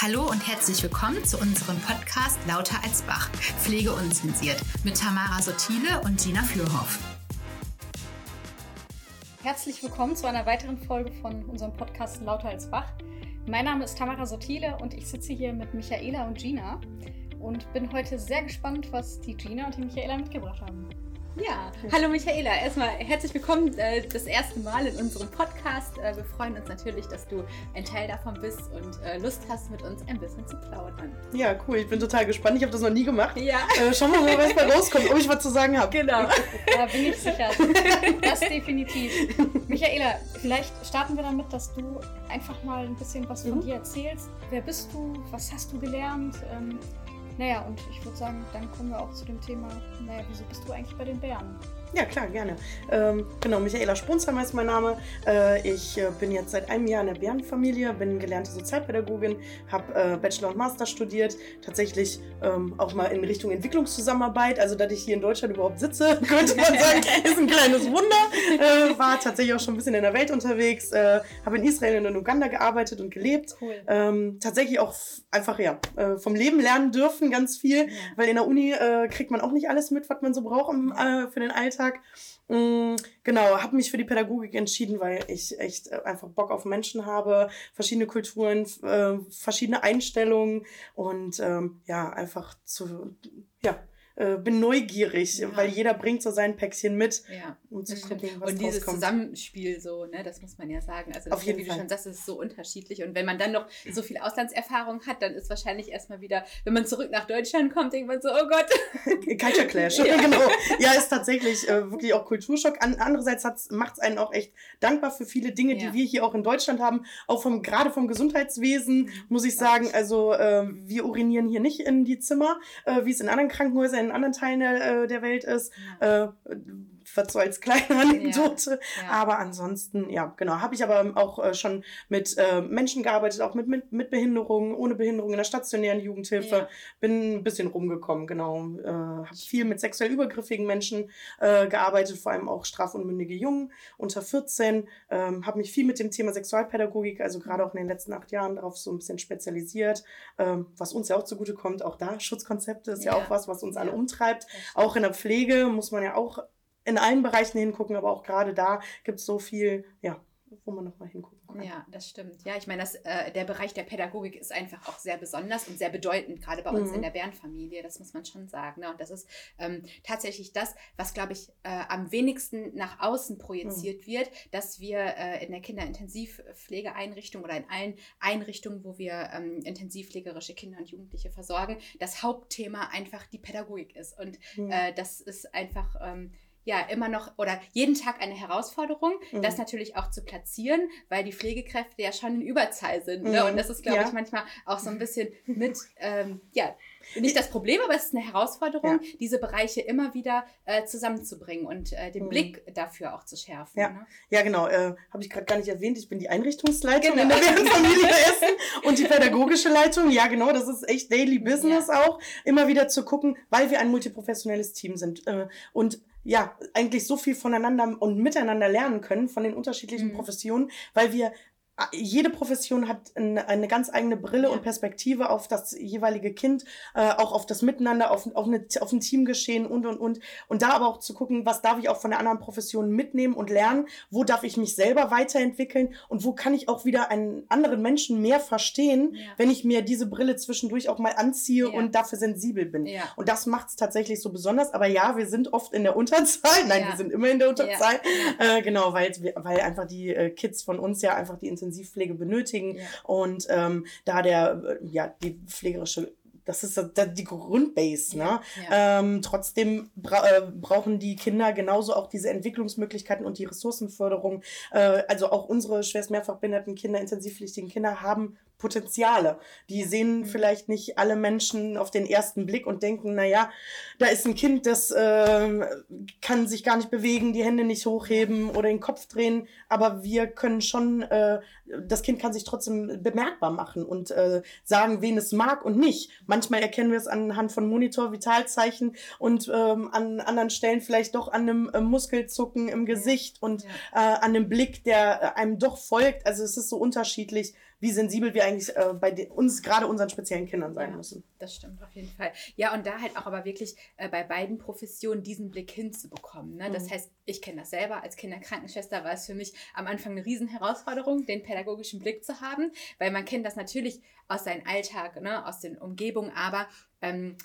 Hallo und herzlich willkommen zu unserem Podcast Lauter als Bach, Pflege unzensiert mit Tamara Sotile und Gina Fürhoff. Herzlich willkommen zu einer weiteren Folge von unserem Podcast Lauter als Bach. Mein Name ist Tamara Sotile und ich sitze hier mit Michaela und Gina und bin heute sehr gespannt, was die Gina und die Michaela mitgebracht haben. Ja, hallo Michaela. Erstmal herzlich willkommen äh, das erste Mal in unserem Podcast. Äh, wir freuen uns natürlich, dass du ein Teil davon bist und äh, Lust hast, mit uns ein bisschen zu plaudern. Ja, cool. Ich bin total gespannt. Ich habe das noch nie gemacht. Ja. Äh, schauen wir mal, was da rauskommt, ob ich was zu sagen habe. Genau. Da bin ich sicher. Das definitiv. Michaela, vielleicht starten wir damit, dass du einfach mal ein bisschen was von Mhm. dir erzählst. Wer bist du? Was hast du gelernt? Ähm, naja, und ich würde sagen, dann kommen wir auch zu dem Thema, naja, wieso bist du eigentlich bei den Bären? Ja, klar, gerne. Ähm, genau, Michaela Spunzheimer ist mein Name. Äh, ich äh, bin jetzt seit einem Jahr in der Bärenfamilie, bin gelernte Sozialpädagogin, habe äh, Bachelor und Master studiert, tatsächlich ähm, auch mal in Richtung Entwicklungszusammenarbeit. Also, dass ich hier in Deutschland überhaupt sitze, könnte man sagen, ist ein kleines Wunder. Äh, war tatsächlich auch schon ein bisschen in der Welt unterwegs, äh, habe in Israel und in Uganda gearbeitet und gelebt. Cool. Ähm, tatsächlich auch einfach ja äh, vom Leben lernen dürfen ganz viel, weil in der Uni kriegt man auch nicht alles mit, was man so braucht im, für den Alltag. Mm, genau, habe mich für die Pädagogik entschieden, weil ich echt äh, einfach Bock auf Menschen habe, verschiedene Kulturen, äh, verschiedene Einstellungen und ähm, ja, einfach zu, ja, äh, bin neugierig, Ja. weil jeder bringt so sein Päckchen mit, Ja. um zu Das gucken, was Und dieses rauskommt. Zusammenspiel so, ne, das muss man ja sagen. Also Auf ist ja, jeden wie Fall. du schon sagst, es ist so unterschiedlich. Und wenn man dann noch so viel Auslandserfahrung hat, dann ist wahrscheinlich erstmal wieder, wenn man zurück nach Deutschland kommt, denkt man so, oh Gott. Culture Clash, Ja. genau. Ja, ist tatsächlich äh, wirklich auch Kulturschock. An, andererseits macht es einen auch echt dankbar für viele Dinge, die wir hier auch in Deutschland haben. Auch vom, gerade vom Gesundheitswesen, muss ich sagen. Also, äh, wir urinieren hier nicht in die Zimmer, äh, wie es in anderen Krankenhäusern, in anderen Teilen der, äh, der Welt ist. Äh, was so als kleine Anekdote. Ja. Aber ansonsten, ja, genau. Habe ich aber auch äh, schon mit äh, Menschen gearbeitet, auch mit, mit, mit Behinderungen, ohne Behinderung in der stationären Jugendhilfe. Ja. Bin ein bisschen rumgekommen, genau. Äh, habe viel mit sexuell übergriffigen Menschen äh, gearbeitet, vor allem auch strafunmündige Jungen unter 14. Ähm, habe mich viel mit dem Thema Sexualpädagogik, also gerade auch in den letzten acht Jahren, darauf so ein bisschen spezialisiert. Ähm, was uns ja auch zugutekommt, auch da Schutzkonzepte ist ja, Ja. auch was, was uns alle Ja. umtreibt. Auch in der Pflege muss man ja auch in allen Bereichen hingucken, aber auch gerade da gibt es so viel, ja, wo man nochmal hingucken kann. Ja, das stimmt. Ja, ich meine, das, äh, der Bereich der Pädagogik ist einfach auch sehr besonders und sehr bedeutend, gerade bei uns Mhm. in der Bärenfamilie, das muss man schon sagen. Ne? Und das ist ähm, tatsächlich das, was, glaube ich, äh, am wenigsten nach außen projiziert Mhm. wird, dass wir äh, in der Kinderintensivpflegeeinrichtung oder in allen Einrichtungen, wo wir ähm, intensivpflegerische Kinder und Jugendliche versorgen, das Hauptthema einfach die Pädagogik ist. Und Mhm. äh, das ist einfach ähm, ja immer noch oder jeden Tag eine Herausforderung, Mhm. das natürlich auch zu platzieren, weil die Pflegekräfte ja schon in Überzahl sind. Ne? Mhm. Und das ist, glaube Ja. ich, manchmal auch so ein bisschen mit, ähm, ja, nicht das Problem, aber es ist eine Herausforderung, diese Bereiche immer wieder äh, zusammenzubringen und äh, den Mhm. Blick dafür auch zu schärfen. Ja. Ne? Ja, genau. Äh, Habe ich gerade gar nicht erwähnt. Ich bin die Einrichtungsleitung Genau. in der Bärenfamilie Essen und die pädagogische Leitung. Ja, genau. Das ist echt Daily Business auch. Immer wieder zu gucken, weil wir ein multiprofessionelles Team sind. Äh, und ja, eigentlich so viel voneinander und miteinander lernen können von den unterschiedlichen Mhm. Professionen, weil wir jede Profession hat eine, ganz eigene Brille Ja. und Perspektive auf das jeweilige Kind, äh, auch auf das Miteinander, auf, auf, eine, auf ein Teamgeschehen und, und, und. Und da aber auch zu gucken, was darf ich auch von der anderen Profession mitnehmen und lernen, wo darf ich mich selber weiterentwickeln und wo kann ich auch wieder einen anderen Menschen mehr verstehen, Ja. wenn ich mir diese Brille zwischendurch auch mal anziehe Ja. und dafür sensibel bin. Ja. Und das macht es tatsächlich so besonders. Aber ja, wir sind oft in der Unterzahl. Nein, wir sind immer in der Unterzahl. Äh, genau, weil, weil einfach die äh, Kids von uns ja einfach die Intensivpflege benötigen. Ja. Und ähm, da der, äh, ja, die pflegerische, das ist die Grundbase, ne? Ja. Ähm, trotzdem bra äh, brauchen die Kinder genauso auch diese Entwicklungsmöglichkeiten und die Ressourcenförderung. Äh, also auch unsere schwerst mehrfach behinderten Kinder, intensivpflichtigen Kinder haben Potenziale. Die sehen Mhm. vielleicht nicht alle Menschen auf den ersten Blick und denken, na ja, da ist ein Kind, das äh, kann sich gar nicht bewegen, die Hände nicht hochheben oder den Kopf drehen, aber wir können schon, äh, das Kind kann sich trotzdem bemerkbar machen und äh, sagen, wen es mag und nicht. Manchmal erkennen wir es anhand von Monitor, Vitalzeichen und ähm, an anderen Stellen vielleicht doch an einem äh, Muskelzucken im Gesicht und Ja. äh, an einem Blick, der äh, einem doch folgt. Also es ist so unterschiedlich, wie sensibel wir eigentlich äh, bei uns, gerade unseren speziellen Kindern sein Ja. müssen. Das stimmt auf jeden Fall. Ja, und da halt auch aber wirklich äh, bei beiden Professionen diesen Blick hinzubekommen. Ne? Das Mhm. heißt, ich kenne das selber. Als Kinderkrankenschwester war es für mich am Anfang eine Riesenherausforderung, den pädagogischen Blick zu haben, weil man kennt das natürlich aus seinem Alltag, ne? aus den Umgebungen, aber ähm,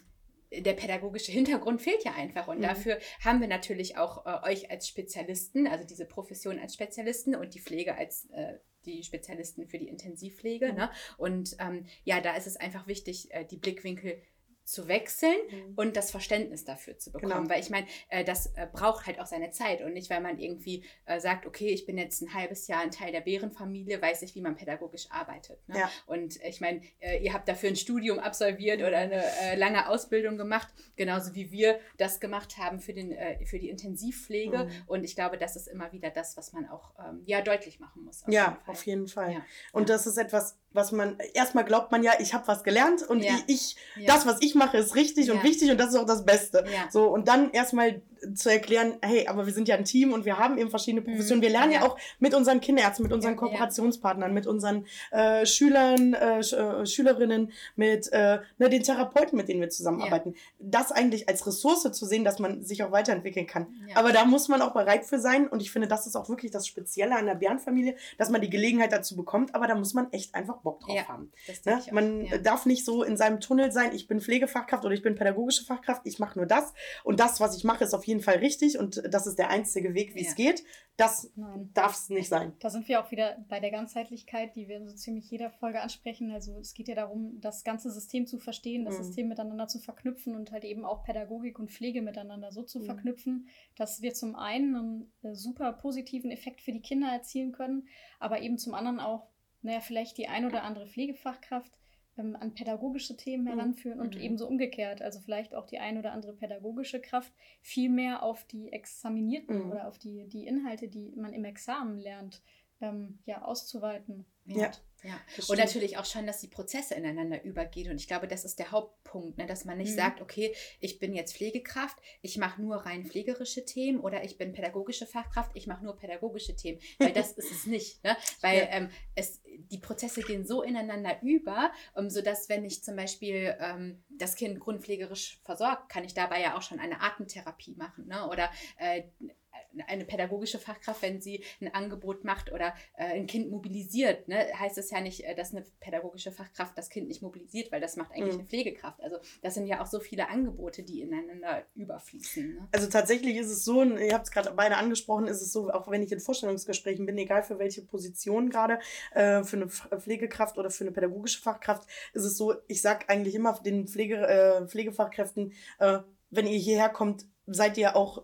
der pädagogische Hintergrund fehlt ja einfach. Und Mhm. dafür haben wir natürlich auch äh, euch als Spezialisten, also diese Profession als Spezialisten und die Pflege als äh, die Spezialisten für die Intensivpflege. Mhm. Ne? Und ähm, ja, da ist es einfach wichtig, äh, die Blickwinkel zu wechseln und das Verständnis dafür zu bekommen. Genau. Weil ich meine, äh, das äh, braucht halt auch seine Zeit und nicht, weil man irgendwie äh, sagt, okay, ich bin jetzt ein halbes Jahr ein Teil der Bärenfamilie, weiß ich, wie man pädagogisch arbeitet. Ne? Ja. Und ich meine, äh, ihr habt dafür ein Studium absolviert oder eine äh, lange Ausbildung gemacht, genauso wie wir das gemacht haben für, den, äh, für die Intensivpflege. Mhm. Und ich glaube, das ist immer wieder das, was man auch ähm, ja, deutlich machen muss. ja, jeden auf jeden Fall. Ja. Und Ja. das ist etwas, was man, erstmal glaubt man ja, ich habe was gelernt und Ja. ich, Ja. das, was ich mache, ist richtig und Ja. wichtig und das ist auch das Beste. Ja. So, und dann erstmal zu erklären, hey, aber wir sind ja ein Team und wir haben eben verschiedene Professionen. Wir lernen ja. Mhm. Auch mit unseren Kinderärzten, mit unseren. Kooperationspartnern, mit unseren äh, Schülern, äh, Sch äh, Schülerinnen, mit äh, ne, den Therapeuten, mit denen wir zusammenarbeiten. Das eigentlich als Ressource zu sehen, dass man sich auch weiterentwickeln kann. Aber da muss man auch bereit für sein und ich finde, das ist auch wirklich das Spezielle an der Bärenfamilie, dass man die Gelegenheit dazu bekommt, aber da muss man echt einfach Bock drauf Ja. haben. Ne? Man ja. darf nicht so in seinem Tunnel sein, ich bin Pflegefachkraft oder ich bin pädagogische Fachkraft, ich mache nur das und das, was ich mache, ist auf jeden Fall richtig und das ist der einzige Weg, wie Ja. es geht. Das darf es nicht sein. Da sind wir auch wieder bei der Ganzheitlichkeit, die wir so ziemlich jeder Folge ansprechen. Also es geht ja darum, das ganze System zu verstehen, das Mhm. System miteinander zu verknüpfen und halt eben auch Pädagogik und Pflege miteinander so zu Mhm. verknüpfen, dass wir zum einen einen äh, super positiven Effekt für die Kinder erzielen können, aber eben zum anderen auch, naja, vielleicht die ein oder andere Pflegefachkraft ähm, an pädagogische Themen Mhm. heranführen und Mhm. ebenso umgekehrt. Also vielleicht auch die ein oder andere pädagogische Kraft viel mehr auf die Examinierten Mhm. oder auf die, die Inhalte, die man im Examen lernt, ähm, ja, auszuweiten. Ja. Ja. Und natürlich auch schon, dass die Prozesse ineinander übergehen. Und ich glaube, das ist der Hauptpunkt, ne? dass man nicht Mhm. sagt, okay, ich bin jetzt Pflegekraft, ich mache nur rein pflegerische Themen oder ich bin pädagogische Fachkraft, ich mache nur pädagogische Themen. Weil das ist es nicht. Ne? Weil Ja. ähm, es, die Prozesse gehen so ineinander über, um, sodass, wenn ich zum Beispiel ähm, das Kind grundpflegerisch versorgt, kann ich dabei ja auch schon eine Atemtherapie machen. Ne? Oder äh, eine pädagogische Fachkraft, wenn sie ein Angebot macht oder äh, ein Kind mobilisiert, ne, heißt es ja nicht, äh, dass eine pädagogische Fachkraft das Kind nicht mobilisiert, weil das macht eigentlich Mhm. eine Pflegekraft. Also das sind ja auch so viele Angebote, die ineinander überfließen. Ne? Also tatsächlich ist es so, und ihr habt es gerade beide angesprochen, ist es so, auch wenn ich in Vorstellungsgesprächen bin, egal für welche Position gerade, äh, für eine Pflegekraft oder für eine pädagogische Fachkraft, ist es so, ich sage eigentlich immer den Pflege, äh, Pflegefachkräften, äh, wenn ihr hierher kommt, seid ihr auch,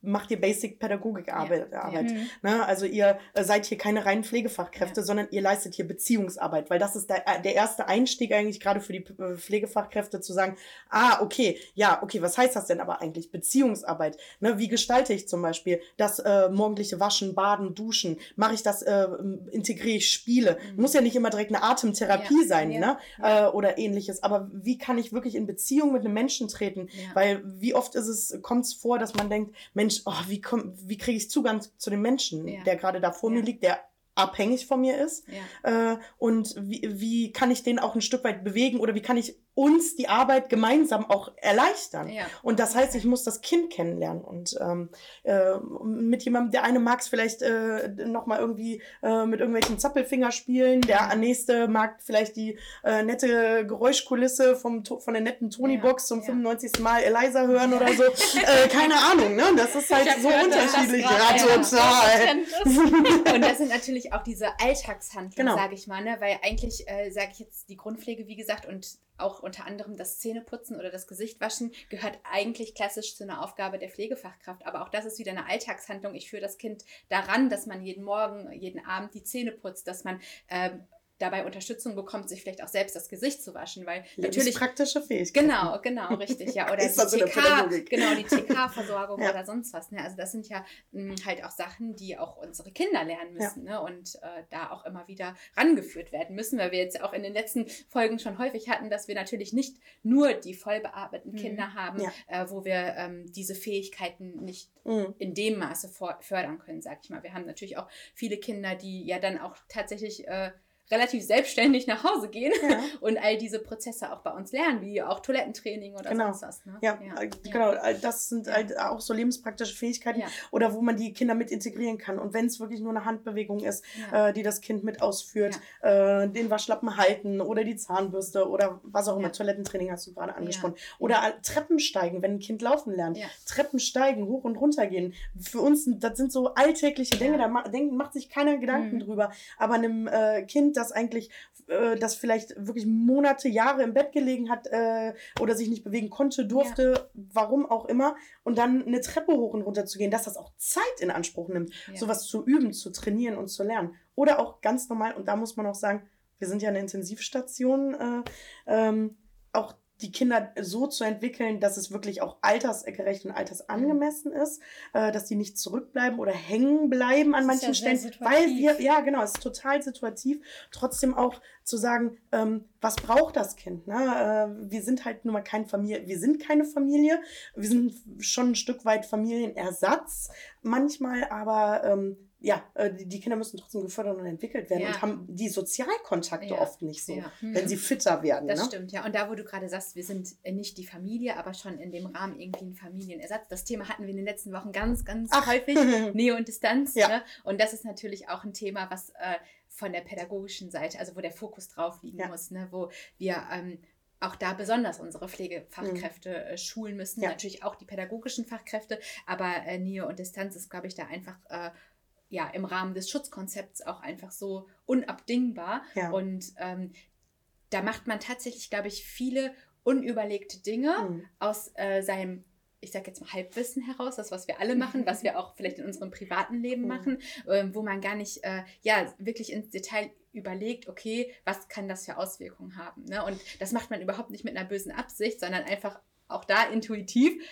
macht ihr Basic Pädagogikarbeit. Ja, Arbeit. Mhm. Ne? Also ihr seid hier keine reinen Pflegefachkräfte, Ja. sondern ihr leistet hier Beziehungsarbeit, weil das ist der, äh, der erste Einstieg eigentlich gerade für die äh, Pflegefachkräfte zu sagen, ah, okay, ja, okay, was heißt das denn aber eigentlich? Beziehungsarbeit. Ne? Wie gestalte ich zum Beispiel das äh, morgendliche Waschen, Baden, Duschen? Mache ich das, äh, integriere ich Spiele? Mhm. Muss ja nicht immer direkt eine Atemtherapie Ja, sein, ja, ne? Äh, oder ähnliches. Aber wie kann ich wirklich in Beziehung mit einem Menschen treten? Ja. Weil wie oft ist es, kommt es vor, dass man denkt, Mensch, oh, wie, komm, wie kriege ich Zugang zu dem Menschen, Ja. der gerade da vor mir Ja. liegt, der abhängig von mir ist? ja. Äh, und wie, wie kann ich den auch ein Stück weit bewegen oder wie kann ich uns die Arbeit gemeinsam auch erleichtern? Ja. Und das heißt, ich muss das Kind kennenlernen und ähm, äh, mit jemandem, der eine mag es vielleicht äh, nochmal irgendwie äh, mit irgendwelchen Zappelfinger spielen, der nächste mag vielleicht die äh, nette Geräuschkulisse vom, von der netten Tony-Box zum ja. 95. Mal Eliza hören oder so. äh, keine Ahnung, ne? Das ist halt so gehört, unterschiedlich. gerade Ja, total. Und das sind natürlich auch diese Alltagshandlungen, Genau. sage ich mal, ne? weil eigentlich äh, sage ich jetzt die Grundpflege, wie gesagt, und auch unter anderem das Zähneputzen oder das Gesichtwaschen gehört eigentlich klassisch zu einer Aufgabe der Pflegefachkraft. Aber auch das ist wieder eine Alltagshandlung. Ich führe das Kind daran, dass man jeden Morgen, jeden Abend die Zähne putzt, dass man ähm, dabei Unterstützung bekommt, sich vielleicht auch selbst das Gesicht zu waschen, weil natürlich praktische Fähigkeit. Genau, genau, richtig, ja. Oder die der TK, genau, die TK-Versorgung Ja. oder sonst was. Ne? Also das sind ja mh, halt auch Sachen, die auch unsere Kinder lernen müssen ne? und äh, da auch immer wieder rangeführt werden müssen, weil wir jetzt auch in den letzten Folgen schon häufig hatten, dass wir natürlich nicht nur die vollbearbeiteten Mhm. Kinder haben, Ja. äh, wo wir ähm, diese Fähigkeiten nicht Mhm. in dem Maße fördern können, sag ich mal. Wir haben natürlich auch viele Kinder, die ja dann auch tatsächlich äh, relativ selbstständig nach Hause gehen Ja. und all diese Prozesse auch bei uns lernen, wie auch Toilettentraining oder Genau. sonst was. Ne? Ja, äh, genau. Das sind Ja. halt auch so lebenspraktische Fähigkeiten Ja. oder wo man die Kinder mit integrieren kann. Und wenn es wirklich nur eine Handbewegung ist, Ja. äh, die das Kind mit ausführt, äh, den Waschlappen halten oder die Zahnbürste oder was auch immer. Ja. Toilettentraining hast du gerade angesprochen. Oder Treppen steigen, wenn ein Kind laufen lernt. Ja. Treppen steigen, hoch und runter gehen. Für uns, sind- das sind so alltägliche Dinge, Ja. da ma macht sich keiner Gedanken Mhm. drüber. Aber einem äh, Kind, das eigentlich, äh, das vielleicht wirklich Monate, Jahre im Bett gelegen hat äh, oder sich nicht bewegen konnte, durfte, warum auch immer, und dann eine Treppe hoch und runter zu gehen, dass das auch Zeit in Anspruch nimmt, Ja. sowas zu üben, zu trainieren und zu lernen. Oder auch ganz normal, und da muss man auch sagen, wir sind ja eine Intensivstation, äh, ähm, auch die Kinder so zu entwickeln, dass es wirklich auch altersgerecht und altersangemessen ist, äh, dass die nicht zurückbleiben oder hängen bleiben an Das manchen ja Stellen, weil situativ. wir, ja genau, es ist total situativ, trotzdem auch zu sagen, ähm, was braucht das Kind? Ne? Äh, wir sind halt nun mal keine Familie, wir sind keine Familie, wir sind schon ein Stück weit Familienersatz manchmal, aber ähm, ja, äh, die, Kinder müssen trotzdem gefördert und entwickelt werden Ja. und haben die Sozialkontakte Ja. oft nicht so, Ja. wenn sie fitter werden. Das ne? stimmt, ja. Und da, wo du gerade sagst, wir sind äh, nicht die Familie, aber schon in dem Rahmen irgendwie ein Familienersatz. Das Thema hatten wir in den letzten Wochen ganz, ganz Ach. häufig. Nähe und Distanz. Ja. Ne? Und das ist natürlich auch ein Thema, was äh, von der pädagogischen Seite, also wo der Fokus drauf liegen muss, ne? wo wir ähm, auch da besonders unsere Pflegefachkräfte äh, schulen müssen. Mhm. Natürlich auch die pädagogischen Fachkräfte, aber äh, Nähe und Distanz ist, glaube ich, da einfach äh, ja, im Rahmen des Schutzkonzepts auch einfach so unabdingbar. Ja. Und ähm, da macht man tatsächlich, glaube ich, viele unüberlegte Dinge Mhm. aus äh, seinem, ich sag jetzt mal Halbwissen heraus, das, was wir alle machen, was wir auch vielleicht in unserem privaten Leben Mhm. machen, ähm, wo man gar nicht, äh, ja, wirklich ins Detail überlegt, okay, was kann das für Auswirkungen haben. Ne? Und das macht man überhaupt nicht mit einer bösen Absicht, sondern einfach auch da intuitiv,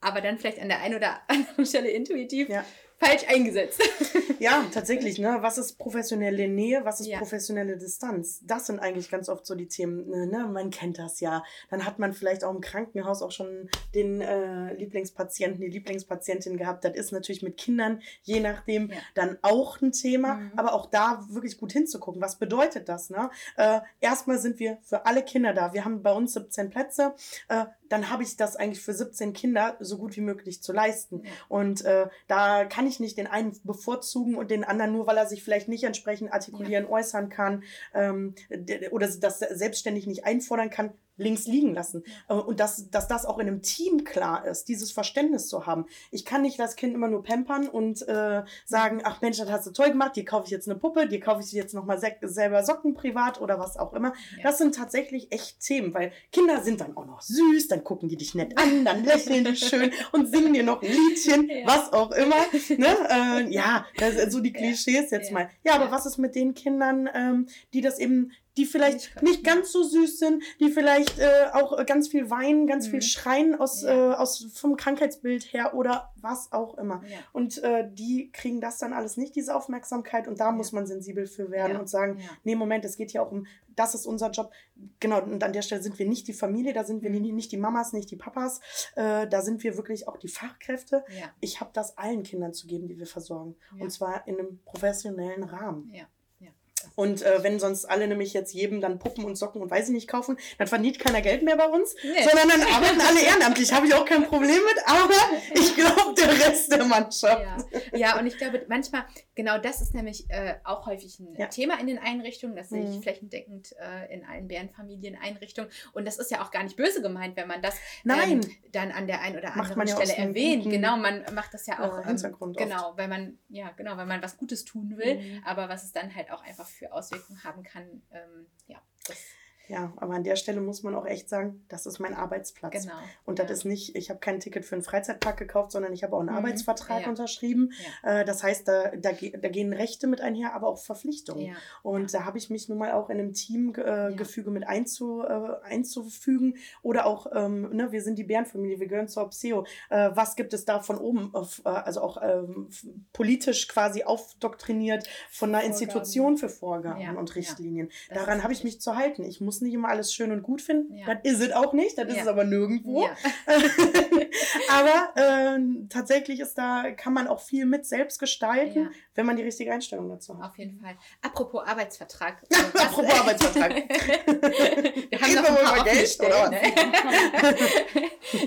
aber dann vielleicht an der einen oder anderen Stelle intuitiv Ja. Falsch eingesetzt. Ja, tatsächlich, ne? Was ist professionelle Nähe, was ist Ja. professionelle Distanz? Das sind eigentlich ganz oft so die Themen, ne, ne? Man kennt das ja. Dann hat man vielleicht auch im Krankenhaus auch schon den äh, Lieblingspatienten, die Lieblingspatientin gehabt. Das ist natürlich mit Kindern, je nachdem, Ja. dann auch ein Thema. Mhm. Aber auch da wirklich gut hinzugucken. Was bedeutet das, ne? Äh, erstmal sind wir für alle Kinder da. Wir haben bei uns 17 Plätze. Äh, dann habe ich das eigentlich für 17 Kinder so gut wie möglich zu leisten. Ja. Und äh, da kann ich nicht den einen bevorzugen und den anderen nur, weil er sich vielleicht nicht entsprechend artikulieren, äußern kann ähm, oder das selbstständig nicht einfordern kann, links liegen lassen. Äh, Und dass, dass das auch in einem Team klar ist, dieses Verständnis zu haben. Ich kann nicht das Kind immer nur pampern und äh, sagen, ach Mensch, das hast du toll gemacht, dir kaufe ich jetzt eine Puppe, dir kaufe ich jetzt nochmal selber Socken privat oder was auch immer. Ja. Das sind tatsächlich echt Themen, weil Kinder sind dann auch noch süß, dann gucken die dich nett an, dann lächeln die schön und singen dir noch ein Liedchen, Ja. was auch immer. Ne? Äh, ja, so die Ja. Klischees jetzt Ja. mal. Ja, aber was ist mit den Kindern, ähm, die das eben, die vielleicht Nicht ganz so süß sind, die vielleicht äh, auch ganz viel weinen, ganz viel Mhm. schreien aus, Ja. äh, aus vom Krankheitsbild her oder was auch immer. Ja. Und äh, die kriegen das dann alles nicht, diese Aufmerksamkeit. Und da Ja. muss man sensibel für werden Ja. und sagen, Ja. nee, Moment, es geht hier auch um, das ist unser Job. Genau, und an der Stelle sind wir nicht die Familie, da sind wir Mhm. nicht die Mamas, nicht die Papas. Äh, da sind wir wirklich auch die Fachkräfte. Ja. Ich habe das allen Kindern zu geben, die wir versorgen. Ja. Und zwar in einem professionellen Rahmen. Ja. Ja. Und äh, wenn sonst alle nämlich jetzt jedem dann Puppen und Socken und weiß ich nicht kaufen, dann verdient keiner Geld mehr bei uns, Nee. sondern dann arbeiten alle ehrenamtlich. Habe ich auch kein Problem mit, aber ich glaube, der Rest der Mannschaft. Ja. ja, und ich glaube, manchmal, genau das ist nämlich äh, auch häufig ein Ja. Thema in den Einrichtungen. Das sehe ich Mhm. flächendeckend äh, in allen Bärenfamilien-Einrichtungen. Und das ist ja auch gar nicht böse gemeint, wenn man das ähm, dann an der einen oder anderen ja Stelle einem erwähnt. guten, Genau, man macht das ja auch äh, ähm, Hintergrund oft. genau, weil man ja genau, weil man was Gutes tun will, Mhm. aber was es dann halt auch einfach für Auswirkungen haben kann. Ähm, ja, das, Ja, aber an der Stelle muss man auch echt sagen, das ist mein Arbeitsplatz. genau. Und das ja. ist nicht, ich habe kein Ticket für einen Freizeitpark gekauft, sondern ich habe auch einen Mhm. Arbeitsvertrag Ja. unterschrieben. Ja. Äh, das heißt, da, da, da gehen Rechte mit einher, aber auch Verpflichtungen. Und da habe ich mich nun mal auch in einem Teamgefüge mit einzu, äh, einzufügen. Oder auch, ähm, ne, wir sind die Bärenfamilie, wir gehören zur Opseo. Äh, was gibt es da von oben, äh, also auch ähm, politisch quasi aufdoktriniert von einer Vorgaben. Institution für Vorgaben und. Richtlinien. Daran habe ich mich zu halten. Ich muss muss nicht immer alles schön und gut finden. Ja. Das ist es auch nicht, das ist Ja. es aber nirgendwo. Ja. aber ähm, tatsächlich ist da, kann man auch viel mit selbst gestalten, wenn man die richtige Einstellung dazu hat. Auf jeden Fall. Apropos Arbeitsvertrag. Apropos Arbeitsvertrag. wir haben Reden noch ein paar über Geld, oder ne?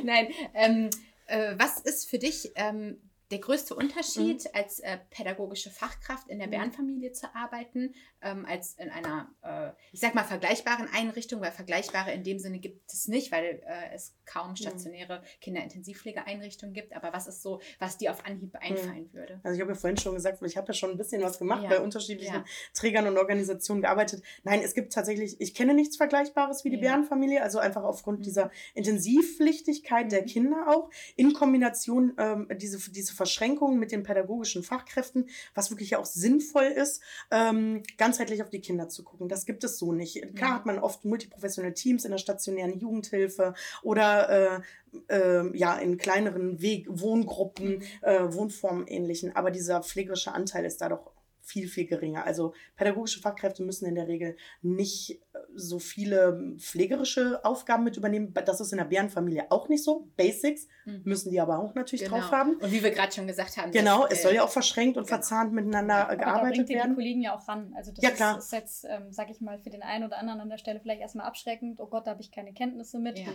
Nein, ähm, äh, was ist für dich ähm, der größte Unterschied, Mhm. als äh, pädagogische Fachkraft in der Mhm. Bärenfamilie zu arbeiten, ähm, als in einer, äh, ich sag mal, vergleichbaren Einrichtung, weil vergleichbare in dem Sinne gibt es nicht, weil äh, es Mhm. kaum stationäre Kinderintensivpflegeeinrichtungen gibt. Aber was ist so, was dir auf Anhieb einfallen würde? Also ich habe ja vorhin schon gesagt, ich habe ja schon ein bisschen was gemacht, Ja. bei unterschiedlichen Ja. Trägern und Organisationen gearbeitet. Nein, es gibt tatsächlich, ich kenne nichts Vergleichbares wie die Ja. Bärenfamilie, also einfach aufgrund Mhm. dieser Intensivpflichtigkeit der Mhm. Kinder auch, in Kombination ähm, diese, diese Verschränkungen mit den pädagogischen Fachkräften, was wirklich auch sinnvoll ist, ähm, ganzheitlich auf die Kinder zu gucken. Das gibt es so nicht. Klar Ja. hat man oft multiprofessionelle Teams in der stationären Jugendhilfe oder äh, äh, ja in kleineren Weg Wohngruppen, äh, Wohnformen ähnlichen. Aber dieser pflegerische Anteil ist da doch viel, viel geringer. Also pädagogische Fachkräfte müssen in der Regel nicht so viele pflegerische Aufgaben mit übernehmen. Das ist in der Bärenfamilie auch nicht so. Basics Mhm. müssen die aber auch natürlich Genau. drauf haben. Und wie wir gerade schon gesagt haben, Genau, es soll äh, ja auch verschränkt und genau. verzahnt miteinander äh, Aber da gearbeitet bringt ihr die werden. Kollegen ja auch ran. Also das Ja, ist, klar. ist jetzt, ähm, sag ich mal, für den einen oder anderen an der Stelle vielleicht erstmal abschreckend. Oh Gott, da habe ich keine Kenntnisse mit. Ja.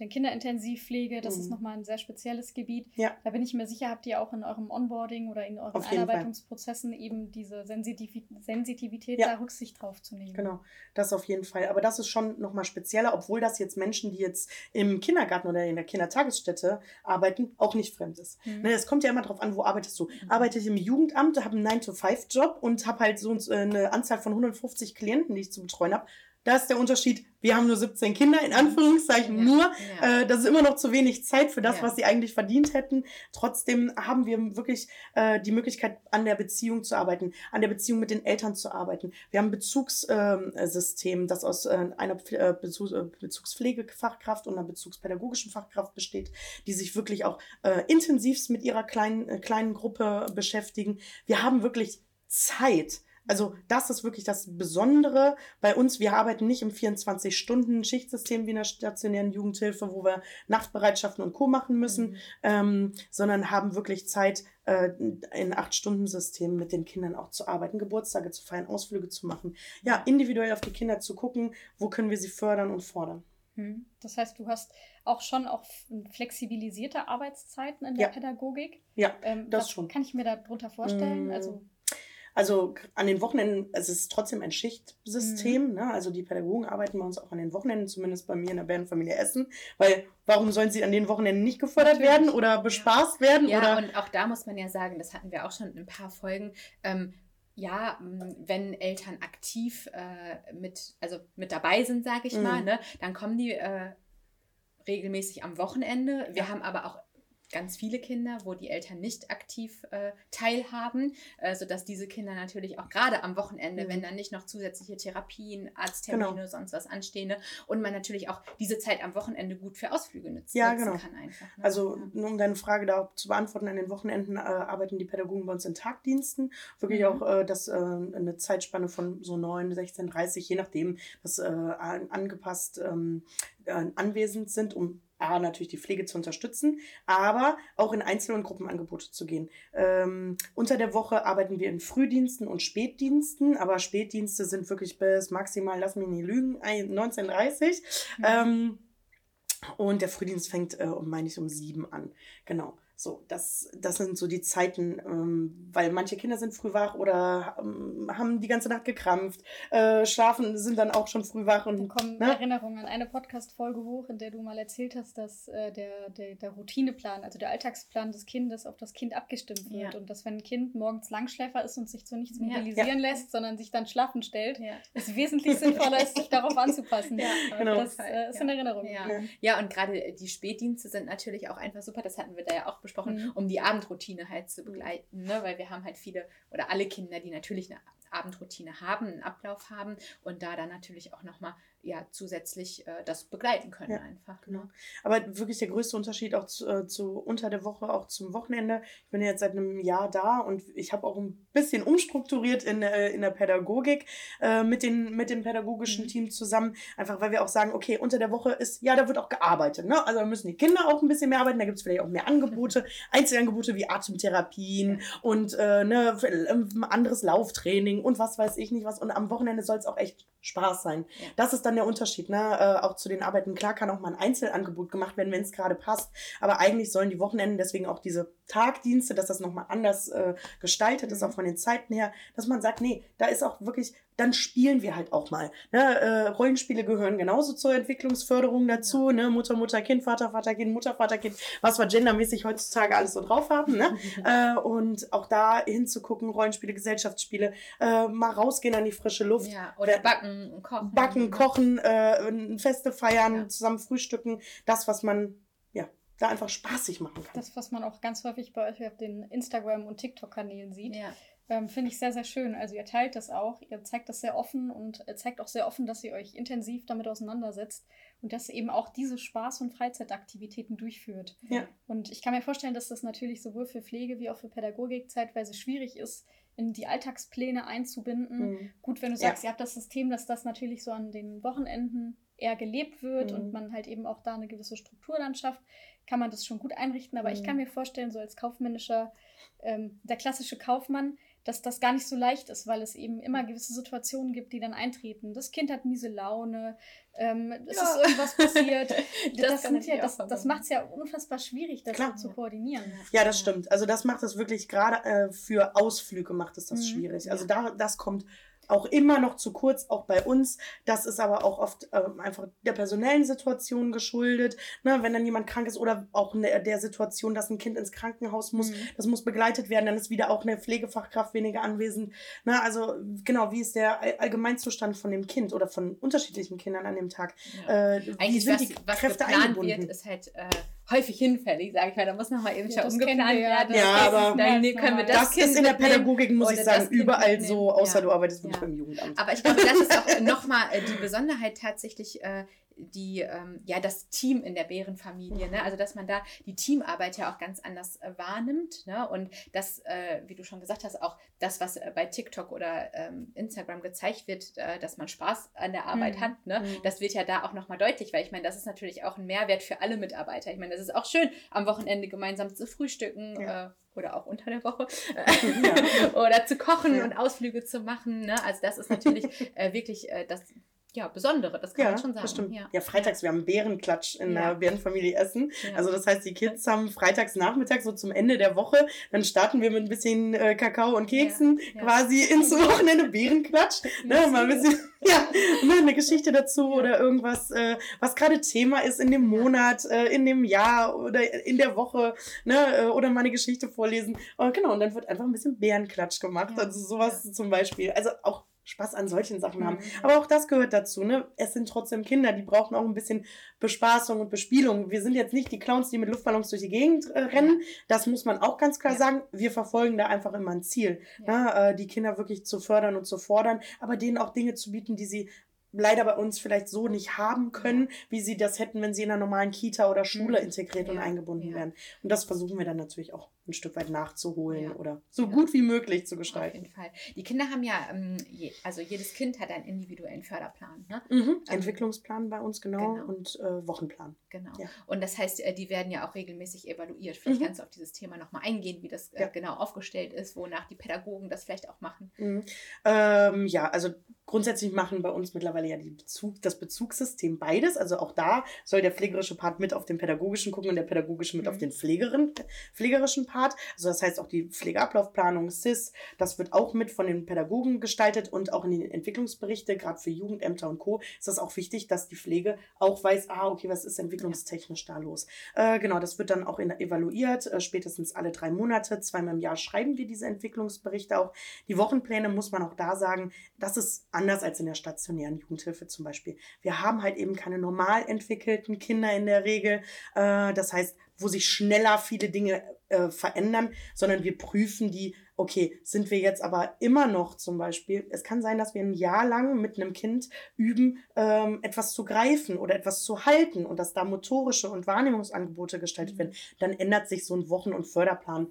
Den Kinderintensivpflege, das ist Mhm. nochmal ein sehr spezielles Gebiet. Ja. Da bin ich mir sicher, habt ihr auch in eurem Onboarding oder in euren jeden Fall. Einarbeitungsprozessen eben diese Sensitiv Sensitivität Ja. da Rücksicht drauf zu nehmen. Genau, das auf jeden Fall. Aber das ist schon nochmal spezieller, obwohl das jetzt Menschen, die jetzt im Kindergarten oder in der Kindertagesstätte arbeiten, auch nicht fremd ist. Mhm. Ne, es kommt ja immer darauf an, wo arbeitest du. Arbeite ich im Jugendamt, habe einen 9-to-5-Job und habe halt so so eine Anzahl von 150 Klienten, die ich zu betreuen habe. Da ist der Unterschied, wir haben nur 17 Kinder, in Anführungszeichen Ja. nur. Ja. Äh, das ist immer noch zu wenig Zeit für das, Ja. was sie eigentlich verdient hätten. Trotzdem haben wir wirklich äh, die Möglichkeit, an der Beziehung zu arbeiten, an der Beziehung mit den Eltern zu arbeiten. Wir haben ein Bezugssystem, das aus äh, einer äh, Bezugs äh, Bezugspflegefachkraft und einer bezugspädagogischen Fachkraft besteht, die sich wirklich auch äh, intensivst mit ihrer kleinen, kleinen Gruppe beschäftigen. Wir haben wirklich Zeit. Also das ist wirklich das Besondere bei uns. Wir arbeiten nicht im 24-Stunden-Schichtsystem wie in der stationären Jugendhilfe, wo wir Nachtbereitschaften und Co. machen müssen, Mhm. ähm, sondern haben wirklich Zeit, äh, in Acht-Stunden-Systemen mit den Kindern auch zu arbeiten, Geburtstage zu feiern, Ausflüge zu machen. Ja, individuell auf die Kinder zu gucken, wo können wir sie fördern und fordern. Mhm. Das heißt, du hast auch schon auch flexibilisierte Arbeitszeiten in der Ja. Pädagogik. Ja, Ähm, das schon. kann ich mir darunter vorstellen? Mm. Also Also an den Wochenenden, es ist trotzdem ein Schichtsystem. Ne? Also die Pädagogen arbeiten bei uns auch an den Wochenenden, zumindest bei mir in der Bärenfamilie Essen. Weil warum sollen sie an den Wochenenden nicht gefördert Natürlich. werden oder bespaßt werden? Ja, oder und auch da muss man ja sagen, das hatten wir auch schon in ein paar Folgen. Ähm, ja, wenn Eltern aktiv äh, mit, also mit dabei sind, sage ich Mhm. mal, ne, dann kommen die äh, regelmäßig am Wochenende. Wir Ja. haben aber auch ganz viele Kinder, wo die Eltern nicht aktiv äh, teilhaben, äh, sodass diese Kinder natürlich auch gerade am Wochenende, Mhm. wenn dann nicht noch zusätzliche Therapien, Arzttermine, Genau. sonst was anstehen und man natürlich auch diese Zeit am Wochenende gut für Ausflüge nützen, Ja, nutzen genau. kann einfach. Ne? Also, ja. nur um deine Frage da zu beantworten, an den Wochenenden äh, arbeiten die Pädagogen bei uns in Tagdiensten. Wirklich Mhm. auch äh, das, äh, eine Zeitspanne von so 9, 16, 30, je nachdem, das äh, an, angepasst ähm, äh, anwesend sind, um A, natürlich die Pflege zu unterstützen, aber auch in Einzel- und Gruppenangebote zu gehen. Ähm, unter der Woche arbeiten wir in Frühdiensten und Spätdiensten, aber Spätdienste sind wirklich bis maximal, lass mich nicht lügen, ein- 19.30 Mhm. ähm, und der Frühdienst fängt, äh, um, meine ich, um sieben an. Genau. So, das, das sind so die Zeiten, ähm, weil manche Kinder sind früh wach oder ähm, haben die ganze Nacht gekrampft, äh, schlafen, sind dann auch schon früh wach und kommen ne? Erinnerungen an eine Podcast-Folge hoch, in der du mal erzählt hast, dass äh, der, der, der Routineplan, also der Alltagsplan des Kindes auf das Kind abgestimmt wird. Ja. Und dass, wenn ein Kind morgens Langschläfer ist und sich zu nichts Ja. mobilisieren lässt, sondern sich dann schlafen stellt, ja. es wesentlich sinnvoller ist, sich darauf anzupassen. Ja, genau. Das äh, ist in Erinnerung. Ja. Ja, und gerade die Spätdienste sind natürlich auch einfach super, das hatten wir da ja auch besprochen, Mhm. um die Abendroutine halt zu begleiten, ne? weil wir haben halt viele oder alle Kinder, die natürlich eine Abendroutine haben, einen Ablauf haben und da dann natürlich auch nochmal ja zusätzlich äh, das begleiten können Ja, einfach. Genau. Ne? Aber wirklich der größte Unterschied auch zu, äh, zu unter der Woche, auch zum Wochenende. Ich bin jetzt seit einem Jahr da und ich habe auch ein bisschen umstrukturiert in, äh, in der Pädagogik äh, mit, den, mit dem pädagogischen Mhm. Team zusammen. Einfach weil wir auch sagen, okay, unter der Woche ist, ja, da wird auch gearbeitet. Ne? Also da müssen die Kinder auch ein bisschen mehr arbeiten. Da gibt es vielleicht auch mehr Angebote, Einzelangebote wie Atemtherapien und äh, ne, ein anderes Lauftraining und was weiß ich nicht was. Und am Wochenende soll es auch echt Spaß sein. Ja. Das ist dann der Unterschied, ne? Äh, auch zu den Arbeiten. Klar kann auch mal ein Einzelangebot gemacht werden, wenn es gerade passt. Aber eigentlich sollen die Wochenenden deswegen auch diese Tagdienste, dass das nochmal anders äh, gestaltet ist, Mhm. auch von den Zeiten her, dass man sagt, nee, da ist auch wirklich, dann spielen wir halt auch mal. Ne? Äh, Rollenspiele gehören genauso zur Entwicklungsförderung dazu. Ne? Mutter, Mutter, Kind, Vater, Vater, Kind, Mutter, Vater, Kind, was wir gendermäßig heutzutage alles so drauf haben. Ne? äh, und auch da hinzugucken, Rollenspiele, Gesellschaftsspiele, äh, mal rausgehen an die frische Luft. Ja, oder backen kochen. Backen, kochen, äh, Feste feiern, Ja. zusammen frühstücken, das, was man da einfach spaßig machen kann. Das, was man auch ganz häufig bei euch auf den Instagram- und TikTok-Kanälen sieht, Ja. Ähm, finde ich sehr, sehr schön. Also ihr teilt das auch, ihr zeigt das sehr offen und äh, zeigt auch sehr offen, dass ihr euch intensiv damit auseinandersetzt und dass ihr eben auch diese Spaß- und Freizeitaktivitäten durchführt. Ja. Und ich kann mir vorstellen, dass das natürlich sowohl für Pflege wie auch für Pädagogik zeitweise schwierig ist, in die Alltagspläne einzubinden. Mhm. Gut, wenn du Ja. sagst, ihr habt das System, dass das natürlich so an den Wochenenden eher gelebt wird Mhm. und man halt eben auch da eine gewisse Struktur dann schafft, kann man das schon gut einrichten. Aber ich Mhm. kann mir vorstellen, so als kaufmännischer, ähm, der klassische Kaufmann, dass das gar nicht so leicht ist, weil es eben immer gewisse Situationen gibt, die dann eintreten. Das Kind hat miese Laune, ähm, es Ja. ist irgendwas passiert. Das das ja, das, das macht es ja unfassbar schwierig, das Klar. zu koordinieren. Ja, das stimmt. Also das macht es wirklich gerade äh, für Ausflüge macht es das Mhm. schwierig. Also da, das kommt auch immer noch zu kurz, auch bei uns. Das ist aber auch oft ähm, einfach der personellen Situation geschuldet. Ne? Wenn dann jemand krank ist oder auch ne, der Situation, dass ein Kind ins Krankenhaus muss, Mhm. das muss begleitet werden, dann ist wieder auch eine Pflegefachkraft weniger anwesend. Ne? Also genau, wie ist der All- Allgemeinzustand von dem Kind oder von unterschiedlichen Kindern an dem Tag? Ja. Äh, Eigentlich, sind was, die was Kräfte geplant eingebunden? wird, ist halt äh, häufig hinfällig, sage ich mal. Da muss nochmal eben Ja, schon das umgeplant werden. Ja, aber- dann ne, können wir das, das ist in der. Pädagogik, muss ich sagen, überall mitnehmen. so, außer Ja. du arbeitest wirklich Ja. beim Jugendamt. Aber ich glaube, das ist auch nochmal äh, die Besonderheit tatsächlich, äh, die, ähm, ja, das Team in der Bärenfamilie. Ne? Also, dass man da die Teamarbeit ja auch ganz anders äh, wahrnimmt. Ne? Und das, äh, wie du schon gesagt hast, auch das, was äh, bei TikTok oder ähm, Instagram gezeigt wird, äh, dass man Spaß an der Arbeit Mhm. hat, ne? Mhm. das wird ja da auch nochmal deutlich, weil ich meine, das ist natürlich auch ein Mehrwert für alle Mitarbeiter. Ich meine, das ist auch schön, am Wochenende gemeinsam zu frühstücken. Ja. Äh, oder auch unter der Woche Ja. oder zu kochen Ja. und Ausflüge zu machen. Ne? Also das ist natürlich äh, wirklich äh, das ja, Besondere, das kann Ja, man schon sagen. das stimmt. Ja. Ja. freitags, wir haben Bärenklatsch in Ja. der Bärenfamilie Essen. Ja. Also das heißt, die Kids haben freitags Nachmittag, so zum Ende der Woche, dann starten wir mit ein bisschen äh, Kakao und Keksen quasi ins Wochenende Bärenklatsch. ne, mal ein bisschen, ja, ne, eine Geschichte dazu oder irgendwas, äh, was gerade Thema ist in dem Monat, äh, in dem Jahr oder in der Woche, ne, äh, oder mal eine Geschichte vorlesen. Oh, genau, und dann wird einfach ein bisschen Bärenklatsch gemacht. Also sowas zum Beispiel. Also auch Spaß an solchen Sachen haben. Mhm. Aber auch das gehört dazu, ne? Es sind trotzdem Kinder, die brauchen auch ein bisschen Bespaßung und Bespielung. Wir sind jetzt nicht die Clowns, die mit Luftballons durch die Gegend äh, rennen. Das muss man auch ganz klar Ja. sagen. Wir verfolgen da einfach immer ein Ziel, Ja. ne? äh, die Kinder wirklich zu fördern und zu fordern, aber denen auch Dinge zu bieten, die sie leider bei uns vielleicht so nicht haben können, wie sie das hätten, wenn sie in einer normalen Kita oder Schule Mhm. integriert und eingebunden ja. werden. Und das versuchen wir dann natürlich auch ein Stück weit nachzuholen Ja. oder so Ja. gut wie möglich zu Auf gestalten. jeden Fall. Die Kinder haben ja, ähm, also jedes Kind hat einen individuellen Förderplan. Ne? Mhm. Entwicklungsplan bei uns, genau, genau. und äh, Wochenplan. Genau. Ja. Und das heißt, äh, die werden ja auch regelmäßig evaluiert. Vielleicht Mhm. kannst du auf dieses Thema nochmal eingehen, wie das äh, genau aufgestellt ist, wonach die Pädagogen das vielleicht auch machen. Mhm. Ähm, ja, also grundsätzlich machen bei uns mittlerweile ja die Bezug, das Bezugssystem beides. Also auch da soll der pflegerische Part mit auf den pädagogischen gucken und der pädagogische mit Mhm. auf den Pflegerin, pflegerischen Part. Also das heißt auch die Pflegeablaufplanung, SIS, das wird auch mit von den Pädagogen gestaltet und auch in den Entwicklungsberichte, gerade für Jugendämter und Co. ist das auch wichtig, dass die Pflege auch weiß, ah, okay, was ist entwicklungstechnisch da los. Äh, genau, das wird dann auch in, evaluiert, äh, spätestens alle drei Monate, zweimal im Jahr schreiben wir diese Entwicklungsberichte auch. Die Wochenpläne muss man auch da sagen, das ist anders als in der stationären Jugendhilfe zum Beispiel. Wir haben halt eben keine normal entwickelten Kinder in der Regel. Äh, das heißt, wo sich schneller viele Dinge äh, verändern, sondern wir prüfen die, okay, sind wir jetzt aber immer noch zum Beispiel, es kann sein, dass wir ein Jahr lang mit einem Kind üben, ähm, etwas zu greifen oder etwas zu halten und dass da motorische und Wahrnehmungsangebote gestaltet Mhm. werden, dann ändert sich so ein Wochen- und Förderplan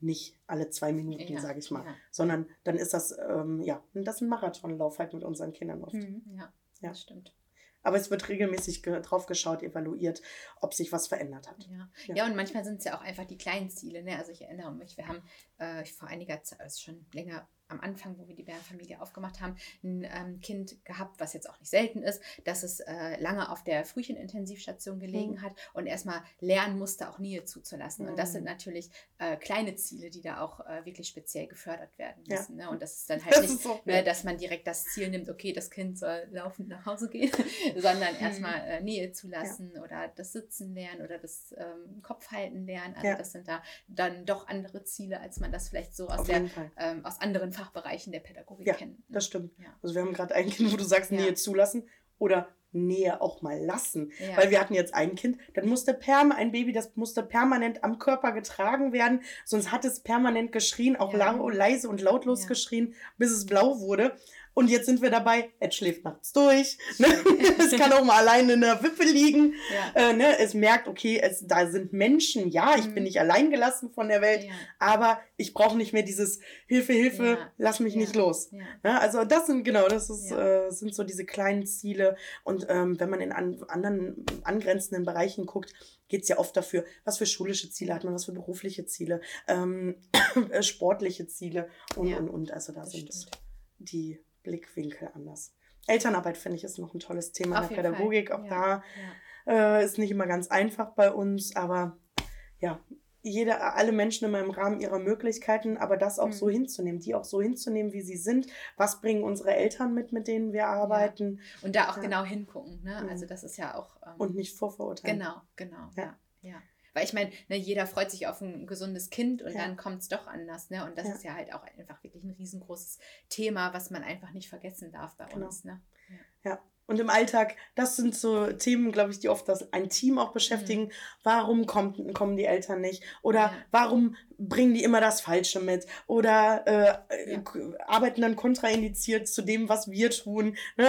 nicht alle zwei Minuten, Ja, sage ich mal, ja. sondern dann ist das, ähm, ja, das ist ein Marathonlauf halt mit unseren Kindern oft. Mhm. Ja, Ja. das stimmt. Aber es wird regelmäßig ge- drauf geschaut, evaluiert, ob sich was verändert hat. Ja. Ja. Ja. und manchmal sind es ja auch einfach die kleinen Ziele. Ne? Also ich erinnere mich, wir haben äh, vor einiger Zeit, also schon länger am Anfang, wo wir die Bärenfamilie aufgemacht haben, ein ähm, Kind gehabt, was jetzt auch nicht selten ist, dass es äh, lange auf der Frühchenintensivstation gelegen Mhm. hat und erstmal lernen musste, auch Nähe zuzulassen. Und das Mhm. sind natürlich äh, kleine Ziele, die da auch äh, wirklich speziell gefördert werden Ja. müssen. Ne? Und das ist dann halt Das nicht so. ne, dass man direkt das Ziel nimmt, okay, das Kind soll laufend nach Hause gehen, sondern Mhm. erstmal äh, Nähe zulassen oder das Sitzen lernen oder das ähm, Kopfhalten lernen. Also Ja. das sind da dann doch andere Ziele, als man das vielleicht so aus, der, ähm, aus anderen Fachbereichen der Pädagogik Ja, kennt. ne? Das stimmt. Ja. Also wir haben gerade ein Kind, wo du sagst, Ja. Nähe zulassen oder Nähe auch mal lassen. Ja. Weil wir hatten jetzt ein Kind, dann musste perma ein Baby, das musste permanent am Körper getragen werden, sonst hat es permanent geschrien, auch Ja. leise und lautlos Ja. geschrien, bis es blau wurde. Und jetzt sind wir dabei, es schläft nachts durch. Ne? es kann auch mal alleine in der Wippe liegen. ja. Äh, ne? Es merkt, okay, es, da sind Menschen. Ja, ich Mhm. bin nicht allein gelassen von der Welt, Ja. aber ich brauche nicht mehr dieses Hilfe, Hilfe, Ja. lass mich nicht los. Ja, also das sind genau, das ist, äh, sind so diese kleinen Ziele. Und ähm, wenn man in an, anderen angrenzenden Bereichen guckt, geht es ja oft dafür, was für schulische Ziele hat man, was für berufliche Ziele, ähm, äh, sportliche Ziele und, und, und. Also da das sind stimmt. die Blickwinkel anders. Elternarbeit finde ich ist noch ein tolles Thema Auf in der jeden Fall. Pädagogik. Auch Ja. da äh, ist nicht immer ganz einfach bei uns, aber ja, jeder, alle Menschen immer im Rahmen ihrer Möglichkeiten, aber das auch Mhm. so hinzunehmen, die auch so hinzunehmen, wie sie sind. Was bringen unsere Eltern mit, mit denen wir arbeiten Und da auch Ja. genau hingucken. Ne? Mhm. Also das ist ja auch. Ähm, und nicht vorverurteilen. Genau, genau. Ja. Ja. Ja. Weil ich meine, ne, jeder freut sich auf ein gesundes Kind und Ja. dann kommt es doch anders. Ne? Und das Ja. ist ja halt auch einfach wirklich ein riesengroßes Thema, was man einfach nicht vergessen darf bei Genau. uns. Ne? Und im Alltag, das sind so Themen, glaube ich, die oft das, ein Team auch beschäftigen. Warum kommt, kommen die Eltern nicht? Oder Ja. warum bringen die immer das Falsche mit? Oder äh, Ja. arbeiten dann kontraindiziert zu dem, was wir tun? Ne?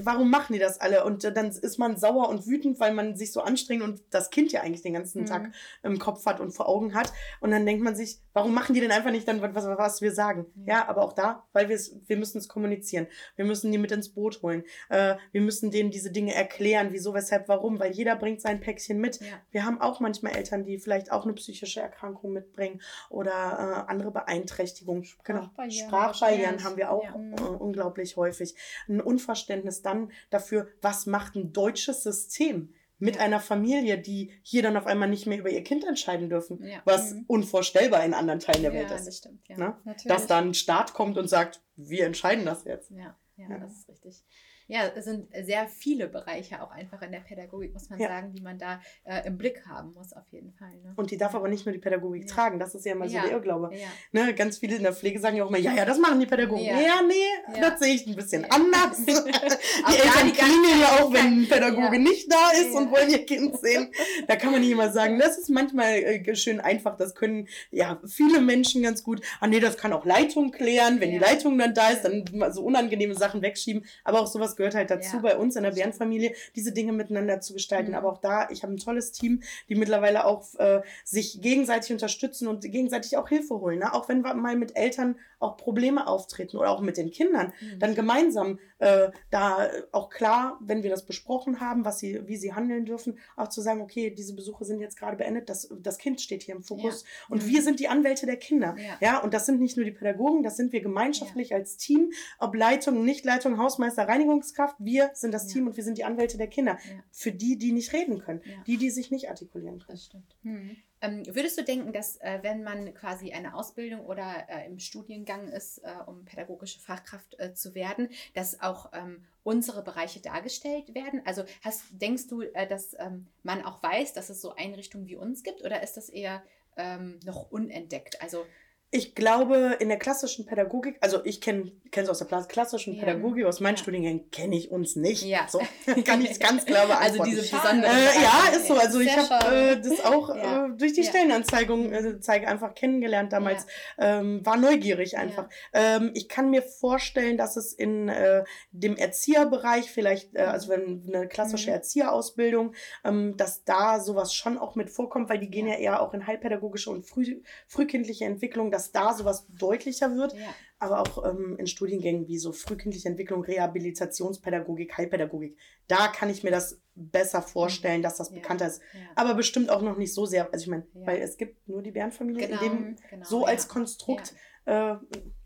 Warum machen die das alle? Und äh, dann ist man sauer und wütend, weil man sich so anstrengt und das Kind ja eigentlich den ganzen Mhm. Tag im Kopf hat und vor Augen hat. Und dann denkt man sich, warum machen die denn einfach nicht dann, was, was wir sagen? Ja. Ja, aber auch da, weil wir es, wir müssen es kommunizieren. Wir müssen die mit ins Boot holen. Äh, wir müssen denen diese Dinge erklären, wieso, weshalb, warum, weil jeder bringt sein Päckchen mit. Ja. Wir haben auch manchmal Eltern, die vielleicht auch eine psychische Erkrankung mitbringen oder äh, andere Beeinträchtigungen. Genau. Sprachbarrieren Sprachbarrieren wahrscheinlich. haben wir auch Ja. Mhm. äh, unglaublich häufig. Ein Unverständnis dann dafür, was macht ein deutsches System mit Ja. einer Familie, die hier dann auf einmal nicht mehr über ihr Kind entscheiden dürfen, Ja. was Mhm. unvorstellbar in anderen Teilen der Welt ja, ist. das stimmt. Ja. Ne? Natürlich. Dass da ein Staat kommt und sagt, wir entscheiden das jetzt. Ja, Ja. das ist richtig. Ja, es sind sehr viele Bereiche auch einfach in der Pädagogik, muss man Ja. sagen, die man da äh, im Blick haben muss, auf jeden Fall. Ne? Und die darf aber nicht nur die Pädagogik Ja. tragen. Das ist ja immer so der Irrglaube. Ne, ganz viele in der Pflege sagen ja auch immer, ja, ja, das machen die Pädagogen. Ja. Nee, das sehe ich ein bisschen anders. die Eltern klingeln ja auch, wenn ein Pädagoge nicht da ist und wollen ihr Kind sehen. Da kann man nicht immer sagen, das ist manchmal äh, schön einfach. Das können ja viele Menschen ganz gut. Ah nee, das kann auch Leitung klären. Wenn die Leitung dann da ist, dann so unangenehme Sachen wegschieben. Aber auch sowas gehört halt dazu Ja. bei uns in der Bärenfamilie, diese Dinge miteinander zu gestalten. Mhm. Aber auch da, ich habe ein tolles Team, die mittlerweile auch äh, sich gegenseitig unterstützen und gegenseitig auch Hilfe holen. Ne? Auch wenn wir mal mit Eltern auch Probleme auftreten oder auch mit den Kindern, Mhm. dann gemeinsam äh, da auch klar, wenn wir das besprochen haben, was sie, wie sie handeln dürfen, auch zu sagen, okay, diese Besuche sind jetzt gerade beendet, das, das Kind steht hier im Fokus und Mhm. wir sind die Anwälte der Kinder. Ja. Ja, und das sind nicht nur die Pädagogen, das sind wir gemeinschaftlich als Team, ob Leitung, Nichtleitung, Hausmeister, Reinigungskraft, wir sind das Ja. Team und wir sind die Anwälte der Kinder. Ja. Für die, die nicht reden können, Ja. die, die sich nicht artikulieren können. Das stimmt. Mhm. Ähm, würdest du denken, dass äh, wenn man quasi eine Ausbildung oder äh, im Studiengang ist, äh, um pädagogische Fachkraft äh, zu werden, dass auch ähm, unsere Bereiche dargestellt werden? Also hast, denkst du, äh, dass ähm, man auch weiß, dass es so Einrichtungen wie uns gibt oder ist das eher ähm, noch unentdeckt? Also Ich glaube, in der klassischen Pädagogik, also ich kenne es aus der klassischen Ja. Pädagogik, aus meinen Ja. Studiengängen kenne ich uns nicht. Ja. So kann ich ganz klar beantworten. Also diese besondere. Äh, ja, ist so. Also ich habe äh, das auch Ja. äh, durch die. Stellenanzeigung äh, Zeige einfach kennengelernt damals. Ähm, war neugierig einfach. Ähm, ich kann mir vorstellen, dass es in äh, dem Erzieherbereich vielleicht, äh, also wenn eine klassische Mhm. Erzieherausbildung, ähm, dass da sowas schon auch mit vorkommt, weil die gehen ja, Ja. eher auch in heilpädagogische und früh, frühkindliche Entwicklung, dass da sowas deutlicher wird Ja. aber auch ähm, in Studiengängen wie so frühkindliche Entwicklung, Rehabilitationspädagogik, Heilpädagogik. Da kann ich mir das besser vorstellen, dass das Ja. bekannter ist. Ja. Aber bestimmt auch noch nicht so sehr. Also ich meine, weil es gibt nur die Bärenfamilie Genau, in dem genau, so ja. als Konstrukt. Äh,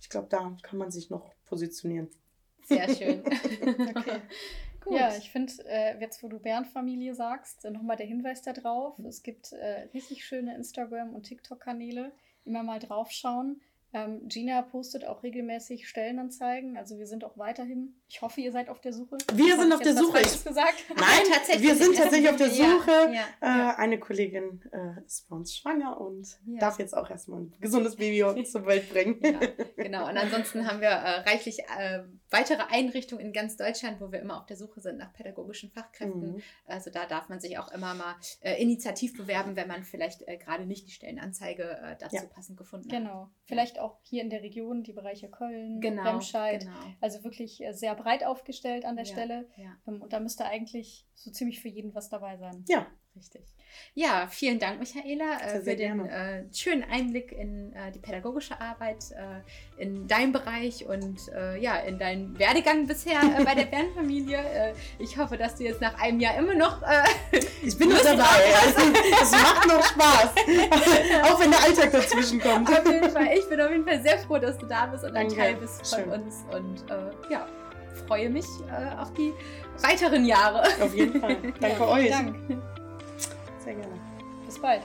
ich glaube, da kann man sich noch positionieren. Sehr schön. Okay. Gut. Ja, ich finde, äh, jetzt wo du Bärenfamilie sagst, äh, nochmal der Hinweis darauf. Es gibt äh, richtig schöne Instagram- und TikTok-Kanäle. Immer mal draufschauen. Ähm, Gina postet auch regelmäßig Stellenanzeigen. Also wir sind auch weiterhin. Ich hoffe, ihr seid auf der Suche. Wir Hab sind ich auf der Suche. Falsches gesagt. Nein, tatsächlich. wir sind tatsächlich auf der Suche. ja, Äh, ja. Eine Kollegin äh, ist bei uns schwanger und Ja. darf jetzt auch erstmal ein gesundes Baby zur Welt bringen. Ja, genau. Und ansonsten haben wir äh, reichlich äh, weitere Einrichtungen in ganz Deutschland, wo wir immer auf der Suche sind nach pädagogischen Fachkräften. Mhm. Also da darf man sich auch immer mal äh, initiativ bewerben, wenn man vielleicht äh, gerade nicht die Stellenanzeige äh, dazu Ja. passend gefunden hat. Genau. Vielleicht auch hier in der Region, die Bereiche Köln, Genau. Remscheid. genau. Also wirklich äh, sehr breit aufgestellt an der Ja, Stelle. Ja, Ähm, Und da müsste eigentlich so ziemlich für jeden was dabei sein. Ja, richtig. Ja, vielen Dank, Michaela, äh, für den äh, schönen Einblick in äh, die pädagogische Arbeit, äh, in deinem Bereich und äh, ja, in deinen Werdegang bisher äh, bei der Bärenfamilie. Äh, ich hoffe, dass du jetzt nach einem Jahr immer noch ich bin noch dabei. Also, es macht noch Spaß. auch wenn der Alltag dazwischen kommt. Auf jeden Fall. Ich bin auf jeden Fall sehr froh, dass du da bist und ein Danke. Teil bist von Schön. uns. Und ja, freue mich äh, auf die weiteren Jahre. Auf jeden Fall. Danke Ja, euch. Dank. Gerne. Bis bald.